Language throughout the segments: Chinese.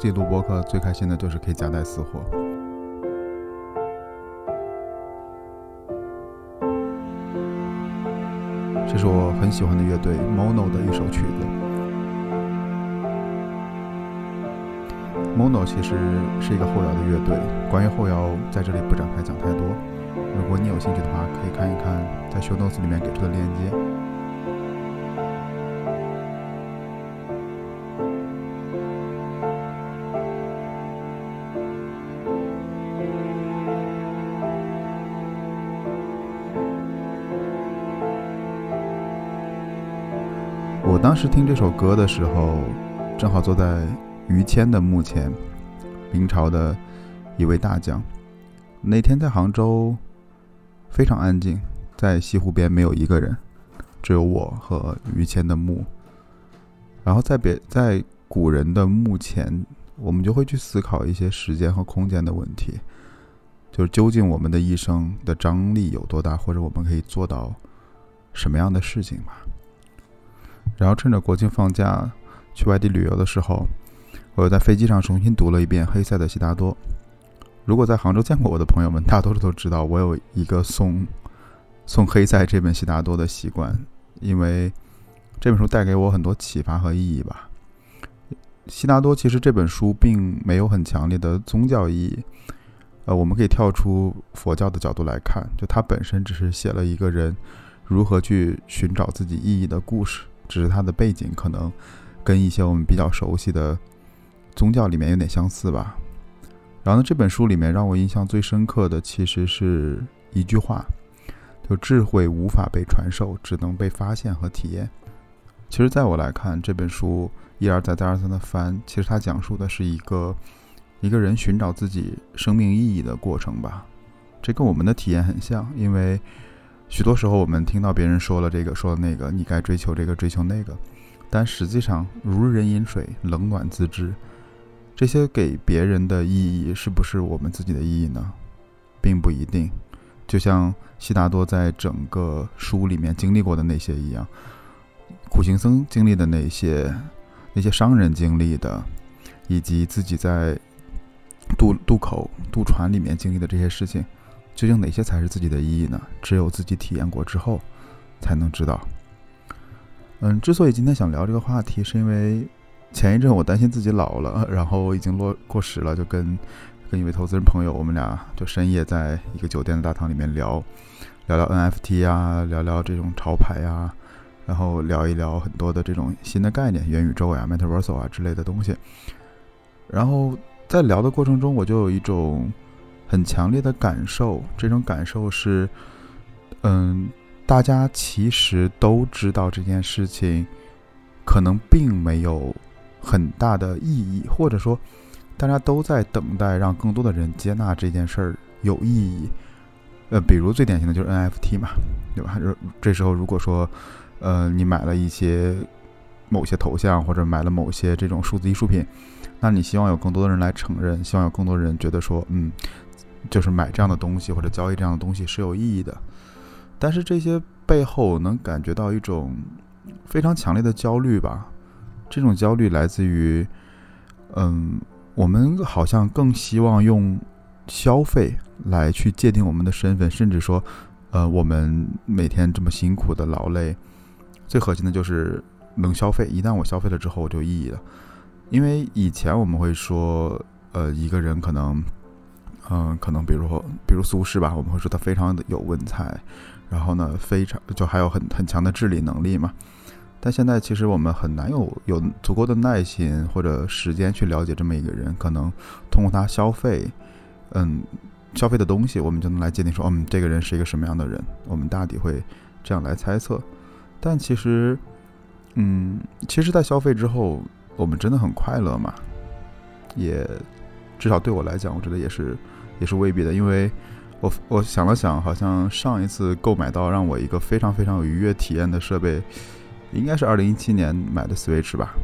自己录播客最开心的就是可以夹带私货。这是我很喜欢的乐队 Mono 的一首曲子。Mono 其实是一个后摇的乐队，关于后摇在这里不展开讲太多。如果你有兴趣的话，可以看一看在 Show Notes 里面给出的链接。当时听这首歌的时候，正好坐在于谦的墓前，明朝的一位大将。那天在杭州非常安静，在西湖边没有一个人，只有我和于谦的墓。然后在别在古人的墓前，我们就会去思考一些时间和空间的问题，就是究竟我们的一生的张力有多大，或者我们可以做到什么样的事情吧。然后趁着国庆放假去外地旅游的时候，我又在飞机上重新读了一遍黑塞的《悉达多》。如果在杭州见过我的朋友们，大多数都知道我有一个送送黑塞这本《悉达多》的习惯，因为这本书带给我很多启发和意义吧。《悉达多》其实这本书并没有很强烈的宗教意义，呃，我们可以跳出佛教的角度来看，就它本身只是写了一个人如何去寻找自己意义的故事。只是它的背景可能跟一些我们比较熟悉的宗教里面有点相似吧。然后呢，这本书里面让我印象最深刻的其实是一句话，就智慧无法被传授，只能被发现和体验。其实，在我来看，这本书一而再再而三的翻，其实它讲述的是一个一个人寻找自己生命意义的过程吧。这跟我们的体验很像，因为。许多时候，我们听到别人说了这个，说了那个，你该追求这个，追求那个，但实际上，如人饮水，冷暖自知。这些给别人的意义，是不是我们自己的意义呢？并不一定。就像悉达多在整个书里面经历过的那些一样，苦行僧经历的那些，那些商人经历的，以及自己在渡渡口渡船里面经历的这些事情。究竟哪些才是自己的意义呢？只有自己体验过之后，才能知道。嗯，之所以今天想聊这个话题，是因为前一阵我担心自己老了，然后已经落过时了，就跟跟一位投资人朋友，我们俩就深夜在一个酒店的大堂里面聊，聊聊 NFT 啊，聊聊这种潮牌啊，然后聊一聊很多的这种新的概念，元宇宙呀、Metaverse 啊之类的东西。然后在聊的过程中，我就有一种。很强烈的感受，这种感受是，嗯，大家其实都知道这件事情，可能并没有很大的意义，或者说，大家都在等待让更多的人接纳这件事儿有意义。呃，比如最典型的就是 NFT 嘛，对吧？这时候如果说，呃，你买了一些某些头像，或者买了某些这种数字艺术品，那你希望有更多的人来承认，希望有更多人觉得说，嗯。就是买这样的东西或者交易这样的东西是有意义的，但是这些背后能感觉到一种非常强烈的焦虑吧？这种焦虑来自于，嗯，我们好像更希望用消费来去界定我们的身份，甚至说，呃，我们每天这么辛苦的劳累，最核心的就是能消费。一旦我消费了之后，我就有意义了。因为以前我们会说，呃，一个人可能。嗯，可能比如说，比如苏轼吧，我们会说他非常的有文采，然后呢，非常就还有很很强的治理能力嘛。但现在其实我们很难有有足够的耐心或者时间去了解这么一个人，可能通过他消费，嗯，消费的东西，我们就能来界定说，嗯，这个人是一个什么样的人。我们大抵会这样来猜测。但其实，嗯，其实，在消费之后，我们真的很快乐嘛？也至少对我来讲，我觉得也是。也是未必的，因为我我想了想，好像上一次购买到让我一个非常非常有愉悦体验的设备，应该是二零一七年买的 Switch 吧。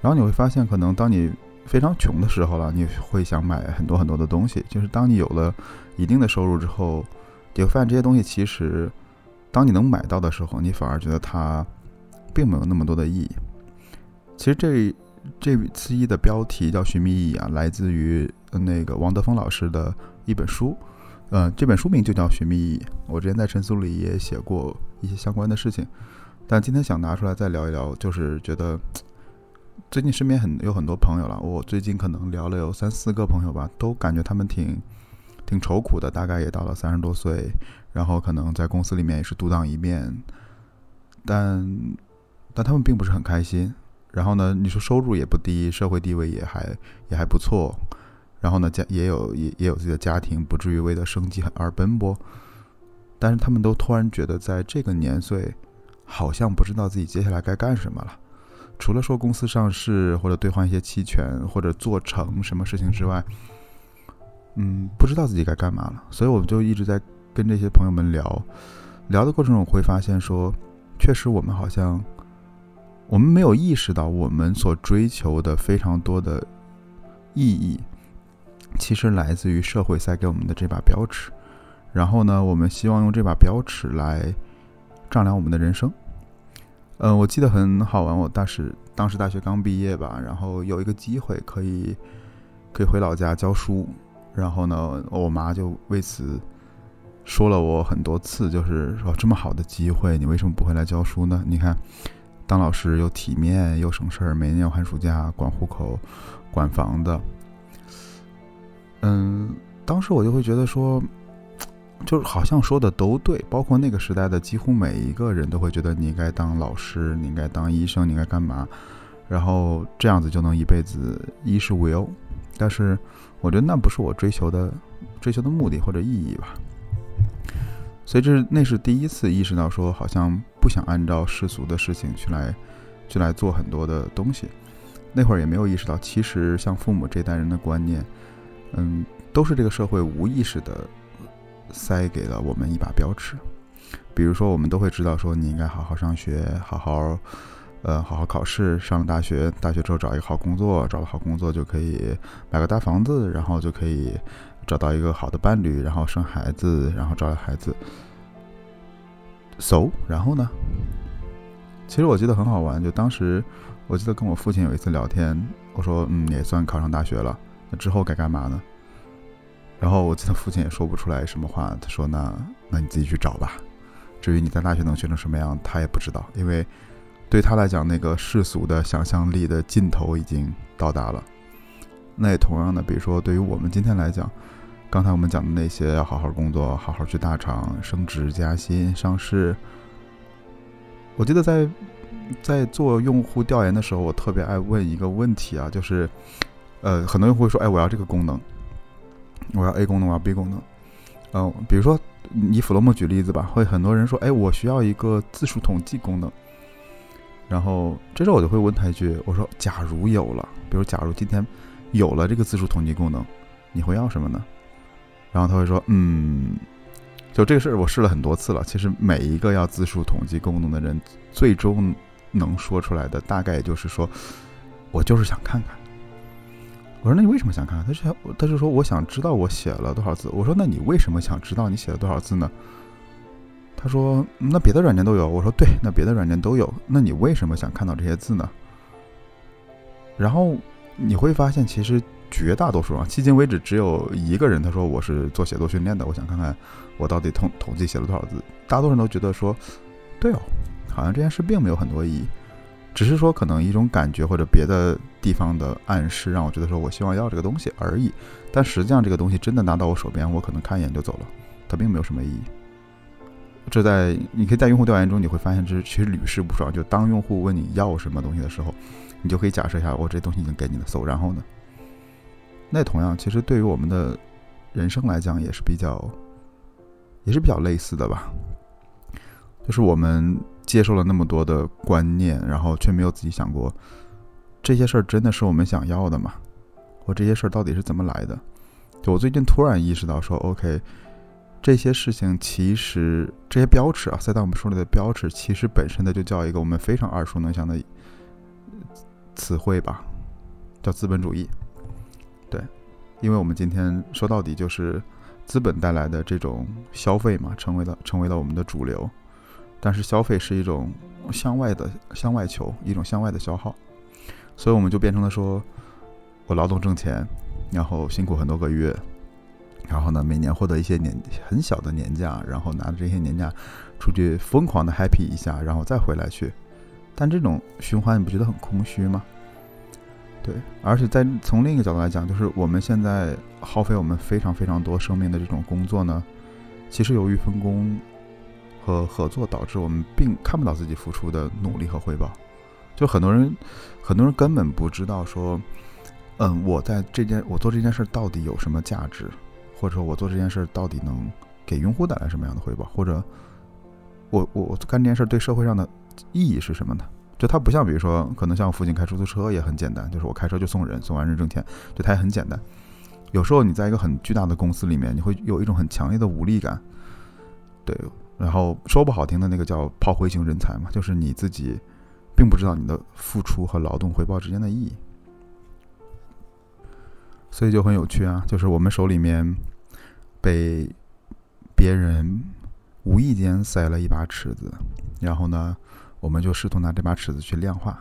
然后你会发现，可能当你非常穷的时候了，你会想买很多很多的东西。就是当你有了一定的收入之后，你会发现这些东西其实，当你能买到的时候，你反而觉得它并没有那么多的意义。其实这这次一的标题叫“寻觅意义”啊，来自于那个王德峰老师的一本书，呃，这本书名就叫《寻觅意义》。我之前在陈述里也写过一些相关的事情，但今天想拿出来再聊一聊，就是觉得最近身边很有很多朋友了，我最近可能聊了有三四个朋友吧，都感觉他们挺挺愁苦的，大概也到了三十多岁，然后可能在公司里面也是独当一面，但但他们并不是很开心。然后呢？你说收入也不低，社会地位也还也还不错。然后呢，家也有也也有自己的家庭，不至于为了生计而奔波。但是他们都突然觉得，在这个年岁，好像不知道自己接下来该干什么了。除了说公司上市，或者兑换一些期权，或者做成什么事情之外，嗯，不知道自己该干嘛了。所以我们就一直在跟这些朋友们聊，聊的过程中会发现说，确实我们好像。我们没有意识到，我们所追求的非常多的意义，其实来自于社会塞给我们的这把标尺。然后呢，我们希望用这把标尺来丈量我们的人生。嗯，我记得很好玩，我当时当时大学刚毕业吧，然后有一个机会可以可以回老家教书。然后呢，我妈就为此说了我很多次，就是说这么好的机会，你为什么不回来教书呢？你看。当老师又体面又省事儿，每年有寒暑假，管户口、管房的。嗯，当时我就会觉得说，就是好像说的都对，包括那个时代的几乎每一个人都会觉得你应该当老师，你应该当医生，你应该干嘛，然后这样子就能一辈子衣食无忧。但是我觉得那不是我追求的追求的目的或者意义吧。所以这是那是第一次意识到说，好像不想按照世俗的事情去来，去来做很多的东西。那会儿也没有意识到，其实像父母这代人的观念，嗯，都是这个社会无意识的塞给了我们一把标尺。比如说，我们都会知道说，你应该好好上学，好好，呃，好好考试，上了大学，大学之后找一个好工作，找了好工作就可以买个大房子，然后就可以。找到一个好的伴侣，然后生孩子，然后照料孩子。So，然后呢？其实我记得很好玩，就当时我记得跟我父亲有一次聊天，我说：“嗯，也算考上大学了，那之后该干嘛呢？”然后我记得父亲也说不出来什么话，他说：“那那你自己去找吧。至于你在大学能学成什么样，他也不知道，因为对他来讲，那个世俗的想象力的尽头已经到达了。那也同样的，比如说对于我们今天来讲。”刚才我们讲的那些，要好好工作，好好去大厂升职加薪、上市。我记得在在做用户调研的时候，我特别爱问一个问题啊，就是，呃，很多用户会说：“哎，我要这个功能，我要 A 功能，我要 B 功能。”嗯，比如说以弗洛姆举例子吧，会很多人说：“哎，我需要一个字数统计功能。”然后这时候我就会问他一句：“我说，假如有了，比如假如今天有了这个字数统计功能，你会要什么呢？”然后他会说：“嗯，就这个事儿，我试了很多次了。其实每一个要字数统计功能的人，最终能说出来的大概也就是说，我就是想看看。”我说：“那你为什么想看？”他说：“他就说我想知道我写了多少字。”我说：“那你为什么想知道你写了多少字呢？”他说：“那别的软件都有。”我说：“对，那别的软件都有。那你为什么想看到这些字呢？”然后你会发现，其实。绝大多数啊，迄今为止只有一个人，他说我是做写作训练的，我想看看我到底统统计写了多少字。大多数人都觉得说，对哦，好像这件事并没有很多意义，只是说可能一种感觉或者别的地方的暗示让我觉得说我希望要这个东西而已。但实际上这个东西真的拿到我手边，我可能看一眼就走了，它并没有什么意义。这在你可以在用户调研中你会发现，这其实屡试不爽。就当用户问你要什么东西的时候，你就可以假设一下，我这东西已经给你了，走，然后呢？那同样，其实对于我们的人生来讲，也是比较，也是比较类似的吧。就是我们接受了那么多的观念，然后却没有自己想过，这些事儿真的是我们想要的吗？或这些事儿到底是怎么来的？就我最近突然意识到，说 OK，这些事情其实这些标尺啊，塞到我们书里的标尺，其实本身的就叫一个我们非常耳熟能详的词汇吧，叫资本主义。对，因为我们今天说到底就是资本带来的这种消费嘛，成为了成为了我们的主流。但是消费是一种向外的向外求，一种向外的消耗。所以我们就变成了说，我劳动挣钱，然后辛苦很多个月，然后呢，每年获得一些年很小的年假，然后拿着这些年假出去疯狂的 happy 一下，然后再回来去。但这种循环你不觉得很空虚吗？对，而且在从另一个角度来讲，就是我们现在耗费我们非常非常多生命的这种工作呢，其实由于分工和合作，导致我们并看不到自己付出的努力和回报。就很多人，很多人根本不知道说，嗯，我在这件我做这件事到底有什么价值，或者说我做这件事到底能给用户带来什么样的回报，或者我我我干这件事对社会上的意义是什么呢？就它不像，比如说，可能像我父亲开出租车也很简单，就是我开车就送人，送完人挣钱，就它也很简单。有时候你在一个很巨大的公司里面，你会有一种很强烈的无力感，对。然后说不好听的那个叫炮灰型人才嘛，就是你自己并不知道你的付出和劳动回报之间的意义，所以就很有趣啊。就是我们手里面被别人无意间塞了一把尺子，然后呢？我们就试图拿这把尺子去量化，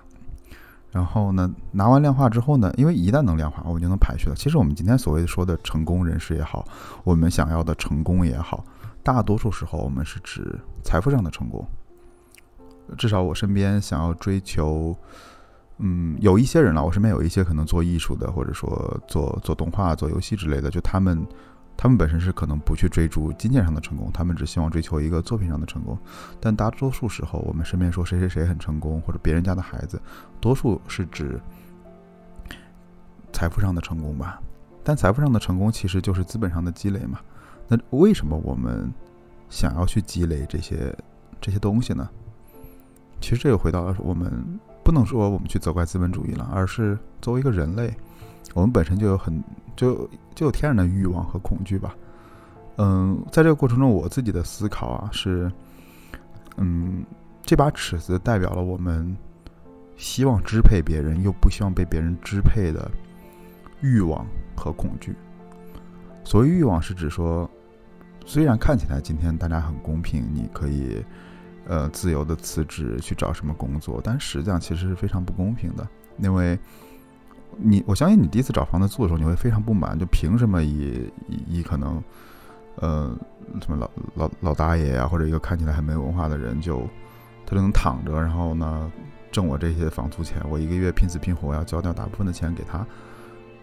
然后呢，拿完量化之后呢，因为一旦能量化，我们就能排序了。其实我们今天所谓说的成功人士也好，我们想要的成功也好，大多数时候我们是指财富上的成功。至少我身边想要追求，嗯，有一些人了，我身边有一些可能做艺术的，或者说做做动画、做游戏之类的，就他们。他们本身是可能不去追逐金钱上的成功，他们只希望追求一个作品上的成功。但大多数时候，我们身边说谁谁谁很成功，或者别人家的孩子，多数是指财富上的成功吧。但财富上的成功其实就是资本上的积累嘛。那为什么我们想要去积累这些这些东西呢？其实这又回到了我们不能说我们去责怪资本主义了，而是作为一个人类。我们本身就有很就就有天然的欲望和恐惧吧，嗯，在这个过程中，我自己的思考啊是，嗯，这把尺子代表了我们希望支配别人又不希望被别人支配的欲望和恐惧。所谓欲望，是指说，虽然看起来今天大家很公平，你可以呃自由的辞职去找什么工作，但实际上其实是非常不公平的，因为。你我相信你第一次找房子住的时候，你会非常不满，就凭什么以以可能，呃，什么老老老大爷呀，或者一个看起来很没文化的人，就他就能躺着，然后呢挣我这些房租钱，我一个月拼死拼活要交掉大部分的钱给他，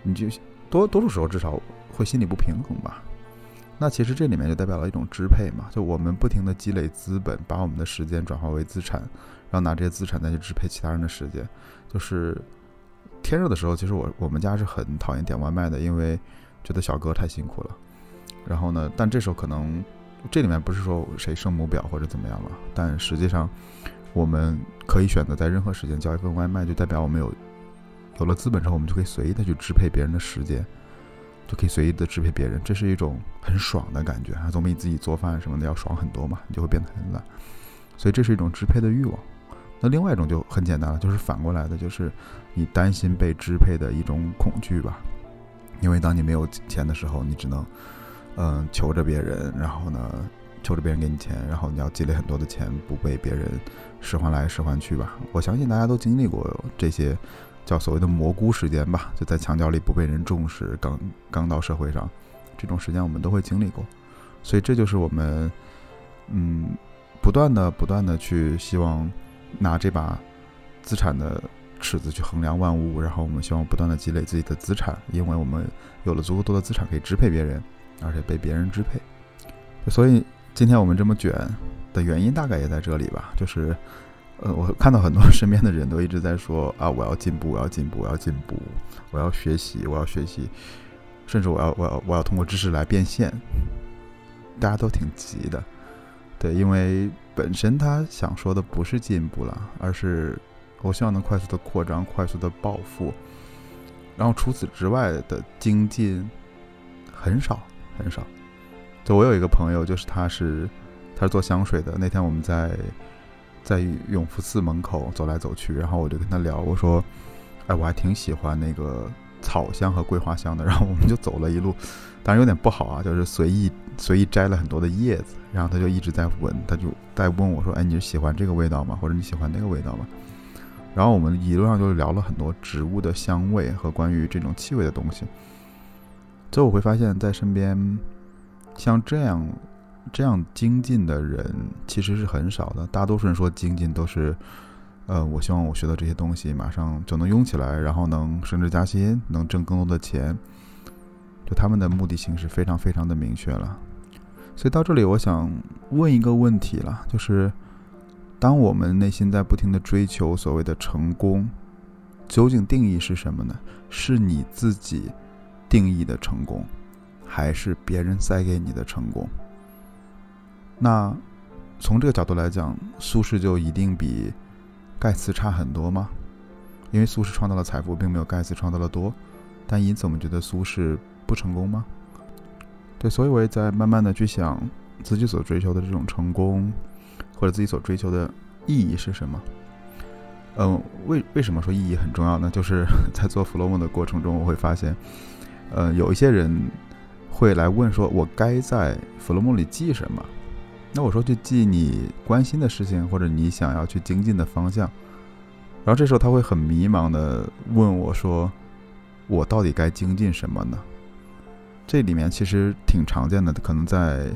你就多多数时候至少会心里不平衡吧？那其实这里面就代表了一种支配嘛，就我们不停的积累资本，把我们的时间转化为资产，然后拿这些资产再去支配其他人的时间，就是。天热的时候，其实我我们家是很讨厌点外卖的，因为觉得小哥太辛苦了。然后呢，但这时候可能这里面不是说谁圣母婊或者怎么样了，但实际上我们可以选择在任何时间叫一份外卖，就代表我们有有了资本之后，我们就可以随意的去支配别人的时间，就可以随意的支配别人，这是一种很爽的感觉啊，总比你自己做饭什么的要爽很多嘛，你就会变得很懒。所以这是一种支配的欲望。那另外一种就很简单了，就是反过来的，就是你担心被支配的一种恐惧吧。因为当你没有钱的时候，你只能，嗯，求着别人，然后呢，求着别人给你钱，然后你要积累很多的钱，不被别人使唤来使唤去吧。我相信大家都经历过这些叫所谓的蘑菇时间吧，就在墙角里不被人重视，刚刚到社会上，这种时间我们都会经历过。所以这就是我们，嗯，不断的、不断的去希望。拿这把资产的尺子去衡量万物，然后我们希望不断的积累自己的资产，因为我们有了足够多的资产可以支配别人，而且被别人支配。所以今天我们这么卷的原因大概也在这里吧，就是，呃，我看到很多 身边的人都一直在说啊，我要进步，我要进步，我要进步，我要学习，我要学习，甚至我要我要我要通过知识来变现，大家都挺急的。对，因为本身他想说的不是进步了，而是我希望能快速的扩张、快速的暴富，然后除此之外的精进很少很少。就我有一个朋友，就是他是他是做香水的。那天我们在在永福寺门口走来走去，然后我就跟他聊，我说：“哎，我还挺喜欢那个草香和桂花香的。”然后我们就走了一路。当然有点不好啊，就是随意随意摘了很多的叶子，然后他就一直在闻，他就在问我说：“哎，你是喜欢这个味道吗？或者你喜欢那个味道吗？”然后我们一路上就聊了很多植物的香味和关于这种气味的东西。最后我会发现，在身边像这样这样精进的人其实是很少的。大多数人说精进都是，呃，我希望我学到这些东西马上就能用起来，然后能升职加薪，能挣更多的钱。就他们的目的性是非常非常的明确了。所以到这里，我想问一个问题了，就是。当我们内心在不停的追求所谓的成功，究竟定义是什么呢？是你自己定义的成功，还是别人塞给你的成功？那从这个角度来讲，苏轼就一定比盖茨差很多吗？因为苏轼创造了财富，并没有盖茨创造的多，但因此我们觉得苏轼不成功吗？对，所以我也在慢慢的去想自己所追求的这种成功。或者自己所追求的意义是什么？嗯，为为什么说意义很重要呢？就是 在做弗洛姆的过程中，我会发现，呃，有一些人会来问说：“我该在弗洛姆里记什么？”那我说：“就记你关心的事情，或者你想要去精进的方向。”然后这时候他会很迷茫的问我说：“我到底该精进什么呢？”这里面其实挺常见的，可能在。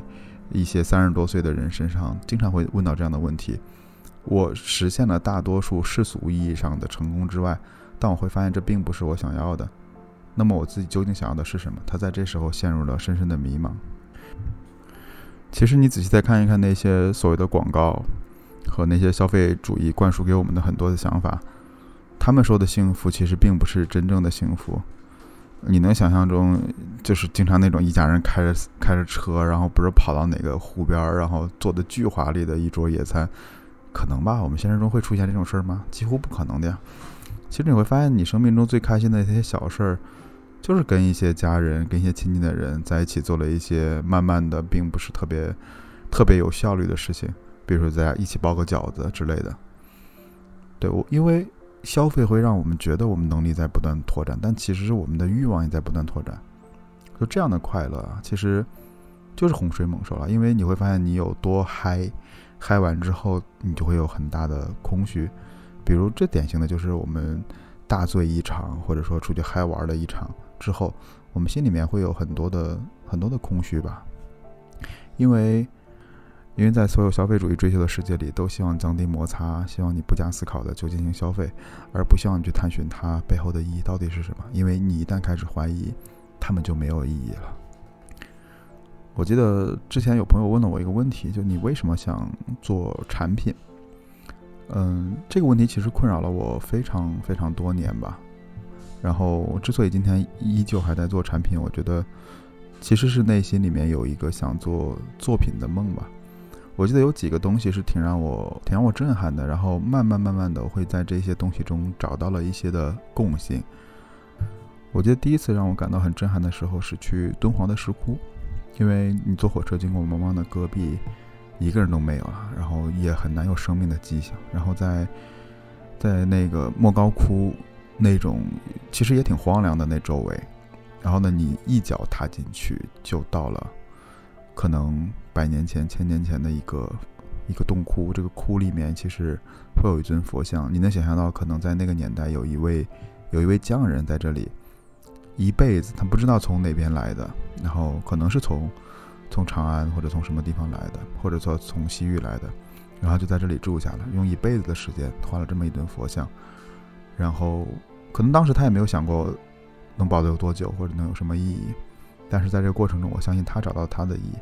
一些三十多岁的人身上，经常会问到这样的问题：我实现了大多数世俗意义上的成功之外，但我会发现这并不是我想要的。那么我自己究竟想要的是什么？他在这时候陷入了深深的迷茫。其实你仔细再看一看那些所谓的广告和那些消费主义灌输给我们的很多的想法，他们说的幸福其实并不是真正的幸福。你能想象中，就是经常那种一家人开着开着车，然后不是跑到哪个湖边，然后做的巨华丽的一桌野餐，可能吧？我们现实中会出现这种事儿吗？几乎不可能的呀。其实你会发现，你生命中最开心的那些小事儿，就是跟一些家人、跟一些亲近的人在一起做了一些慢慢的，并不是特别特别有效率的事情，比如说大家一起包个饺子之类的。对我，因为。消费会让我们觉得我们能力在不断拓展，但其实是我们的欲望也在不断拓展。就这样的快乐啊，其实就是洪水猛兽了。因为你会发现，你有多嗨，嗨完之后你就会有很大的空虚。比如这典型的就是我们大醉一场，或者说出去嗨玩了一场之后，我们心里面会有很多的很多的空虚吧，因为。因为在所有消费主义追求的世界里，都希望降低摩擦，希望你不加思考的就进行消费，而不希望你去探寻它背后的意义到底是什么。因为你一旦开始怀疑，他们就没有意义了。我记得之前有朋友问了我一个问题，就你为什么想做产品？嗯，这个问题其实困扰了我非常非常多年吧。然后之所以今天依旧还在做产品，我觉得其实是内心里面有一个想做作品的梦吧。我记得有几个东西是挺让我挺让我震撼的，然后慢慢慢慢的会在这些东西中找到了一些的共性。我记得第一次让我感到很震撼的时候是去敦煌的石窟，因为你坐火车经过茫茫的戈壁，一个人都没有了，然后也很难有生命的迹象。然后在在那个莫高窟那种其实也挺荒凉的那周围，然后呢，你一脚踏进去就到了。可能百年前、千年前的一个一个洞窟，这个窟里面其实会有一尊佛像。你能想象到，可能在那个年代，有一位有一位匠人在这里一辈子，他不知道从哪边来的，然后可能是从从长安或者从什么地方来的，或者说从西域来的，然后就在这里住下了，用一辈子的时间画了这么一尊佛像。然后可能当时他也没有想过能保留多久，或者能有什么意义。但是在这个过程中，我相信他找到他的意义，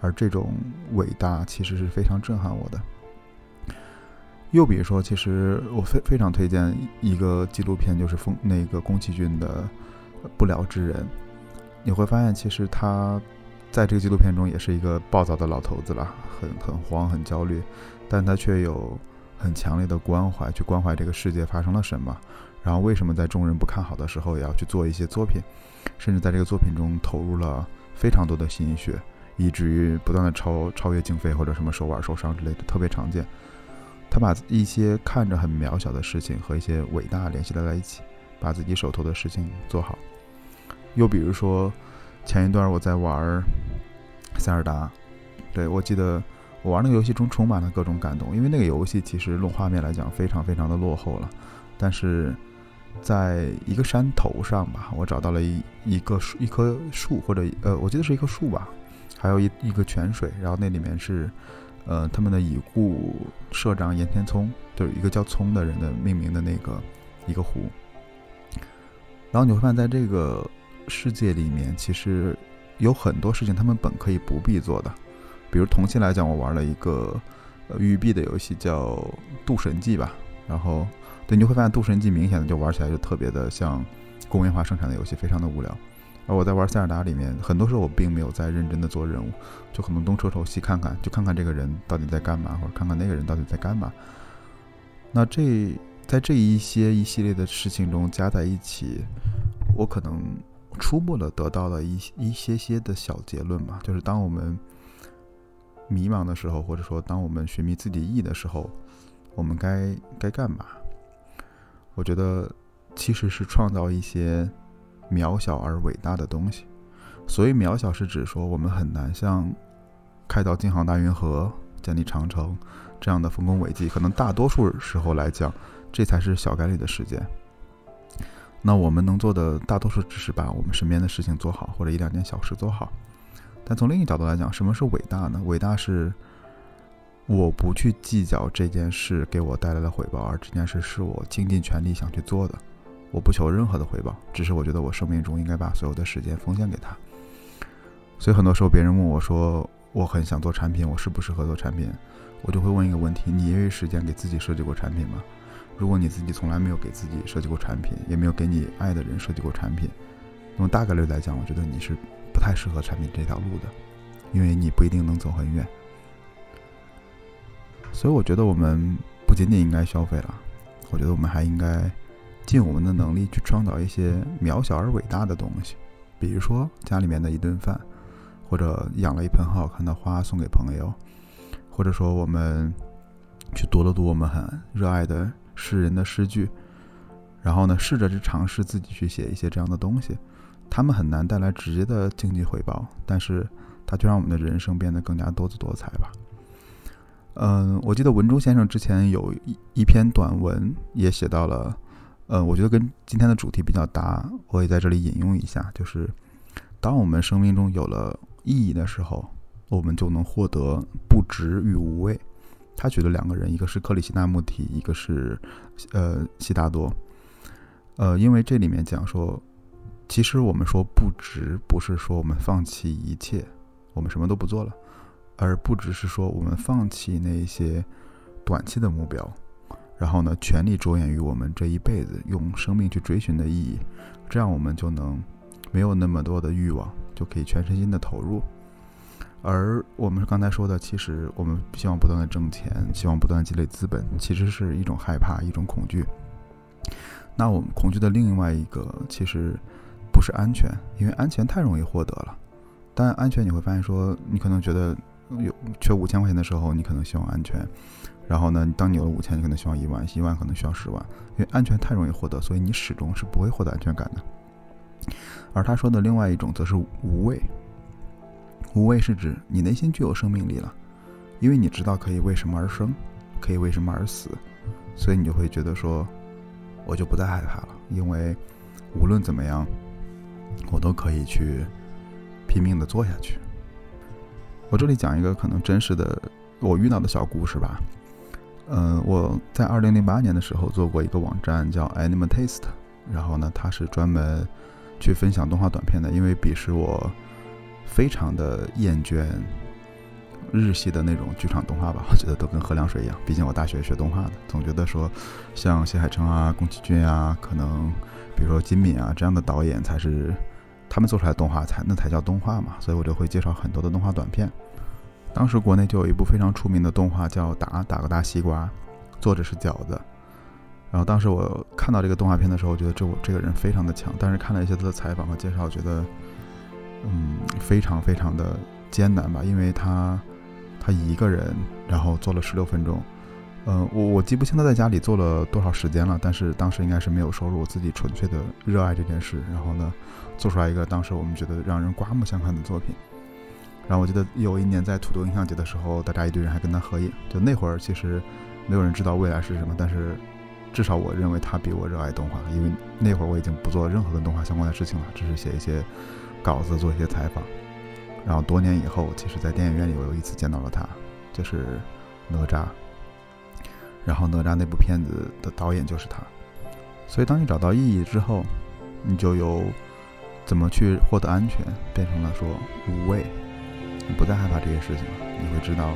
而这种伟大其实是非常震撼我的。又比如说，其实我非非常推荐一个纪录片，就是风那个宫崎骏的《不了之人》。你会发现，其实他在这个纪录片中也是一个暴躁的老头子了，很很慌，很焦虑，但他却有很强烈的关怀，去关怀这个世界发生了什么。然后为什么在众人不看好的时候也要去做一些作品，甚至在这个作品中投入了非常多的心血，以至于不断的超超越经费或者什么手腕受伤之类的特别常见。他把一些看着很渺小的事情和一些伟大联系在了一起，把自己手头的事情做好。又比如说，前一段我在玩塞尔达，对我记得我玩那个游戏中充满了各种感动，因为那个游戏其实论画面来讲非常非常的落后了，但是在一个山头上吧，我找到了一一个树一棵树或者呃，我记得是一棵树吧，还有一一个泉水，然后那里面是呃他们的已故社长岩田聪，就是一个叫聪的人的命名的那个一个湖，然后你会发现在这个世界里面，其实有很多事情他们本可以不必做的。比如同期来讲，我玩了一个呃育碧的游戏叫《渡神记》吧，然后对，你会发现《渡神记》明显的就玩起来就特别的像工业化生产的游戏，非常的无聊。而我在玩塞尔达里面，很多时候我并没有在认真的做任务，就可能东瞅瞅西看看，就看看这个人到底在干嘛，或者看看那个人到底在干嘛。那这在这一些一系列的事情中加在一起，我可能初步的得到了一一些些的小结论吧，就是当我们。迷茫的时候，或者说当我们寻觅自己意义的时候，我们该该干嘛？我觉得其实是创造一些渺小而伟大的东西。所以渺小是指说我们很难像开凿京杭大运河、建立长城这样的丰功伟绩。可能大多数时候来讲，这才是小概率的事件。那我们能做的大多数只是把我们身边的事情做好，或者一两件小事做好。但从另一个角度来讲，什么是伟大呢？伟大是我不去计较这件事给我带来的回报，而这件事是我倾尽全力想去做的。我不求任何的回报，只是我觉得我生命中应该把所有的时间奉献给他。所以很多时候别人问我说我很想做产品，我适不适合做产品？我就会问一个问题：你业余时间给自己设计过产品吗？如果你自己从来没有给自己设计过产品，也没有给你爱的人设计过产品，那么大概率来讲，我觉得你是。不太适合产品这条路的，因为你不一定能走很远。所以我觉得我们不仅仅应该消费了，我觉得我们还应该尽我们的能力去创造一些渺小而伟大的东西，比如说家里面的一顿饭，或者养了一盆很好看的花送给朋友，或者说我们去读了读我们很热爱的诗人的诗句，然后呢，试着去尝试自己去写一些这样的东西。他们很难带来直接的经济回报，但是它却让我们的人生变得更加多姿多彩吧。嗯，我记得文中先生之前有一一篇短文也写到了，呃，我觉得跟今天的主题比较搭，我也在这里引用一下，就是当我们生命中有了意义的时候，我们就能获得不值与无畏。他举了两个人，一个是克里希那穆提，一个是呃悉达多。呃，因为这里面讲说。其实我们说不值，不是说我们放弃一切，我们什么都不做了，而不只是说我们放弃那些短期的目标，然后呢，全力着眼于我们这一辈子用生命去追寻的意义，这样我们就能没有那么多的欲望，就可以全身心的投入。而我们刚才说的，其实我们希望不断的挣钱，希望不断积累资本，其实是一种害怕，一种恐惧。那我们恐惧的另外一个，其实。不是安全，因为安全太容易获得了。但安全你会发现，说你可能觉得有缺五千块钱的时候，你可能希望安全。然后呢，当你有了五千，你可能希望一万，一万可能需要十万。因为安全太容易获得，所以你始终是不会获得安全感的。而他说的另外一种，则是无畏。无畏是指你内心具有生命力了，因为你知道可以为什么而生，可以为什么而死，所以你就会觉得说，我就不再害怕了，因为无论怎么样。我都可以去拼命的做下去。我这里讲一个可能真实的我遇到的小故事吧。嗯，我在二零零八年的时候做过一个网站叫 Animataste，然后呢，它是专门去分享动画短片的。因为彼时我非常的厌倦日系的那种剧场动画吧，我觉得都跟喝凉水一样。毕竟我大学学动画的，总觉得说像谢海诚啊、宫崎骏啊，可能。比如说金敏啊这样的导演才是，他们做出来动画才那才叫动画嘛，所以我就会介绍很多的动画短片。当时国内就有一部非常出名的动画叫《打打个大西瓜》，作者是饺子。然后当时我看到这个动画片的时候，我觉得这我这个人非常的强，但是看了一些他的采访和介绍，觉得嗯非常非常的艰难吧，因为他他一个人然后做了十六分钟。嗯，我我记不清他在家里做了多少时间了，但是当时应该是没有收入，自己纯粹的热爱这件事，然后呢，做出来一个当时我们觉得让人刮目相看的作品。然后我记得有一年在土豆印象节的时候，大家一堆人还跟他合影。就那会儿其实没有人知道未来是什么，但是至少我认为他比我热爱动画，因为那会儿我已经不做任何跟动画相关的事情了，只是写一些稿子，做一些采访。然后多年以后，其实，在电影院里我又一次见到了他，就是哪吒。然后哪吒那部片子的导演就是他。所以当你找到意义之后，你就由怎么去获得安全变成了说无畏，你不再害怕这些事情了。你会知道，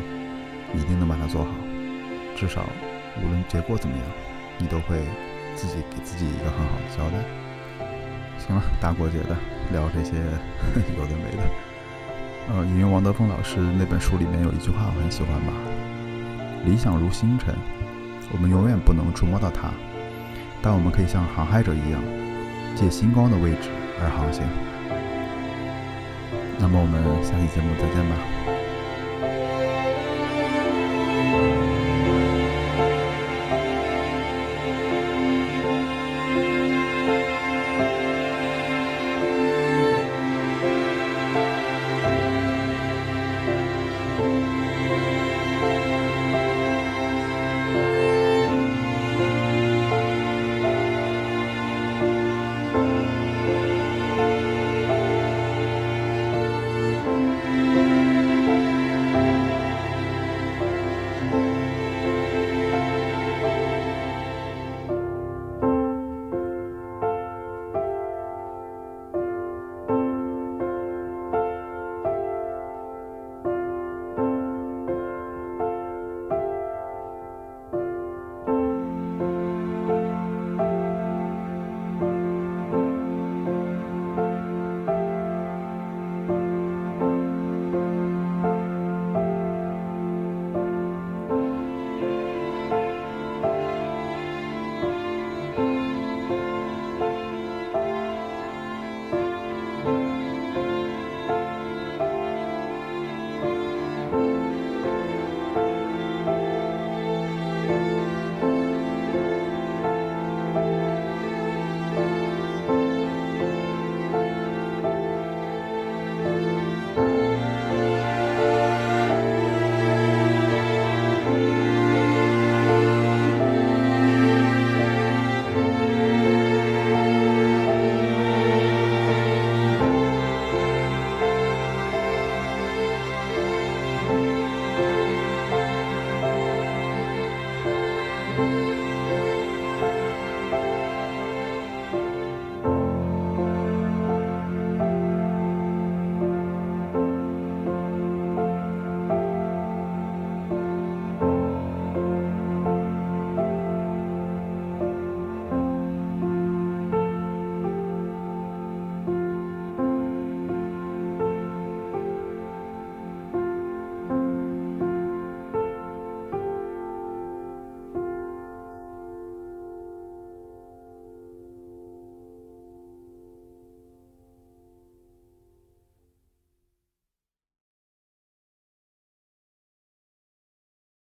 你一定能把它做好，至少无论结果怎么样，你都会自己给自己一个很好的交代。行了，大过节的聊这些 有的没的。呃，引用王德峰老师那本书里面有一句话我很喜欢吧：理想如星辰，我们永远不能触摸到它，但我们可以像航海者一样，借星光的位置而航行。那么我们下期节目再见吧。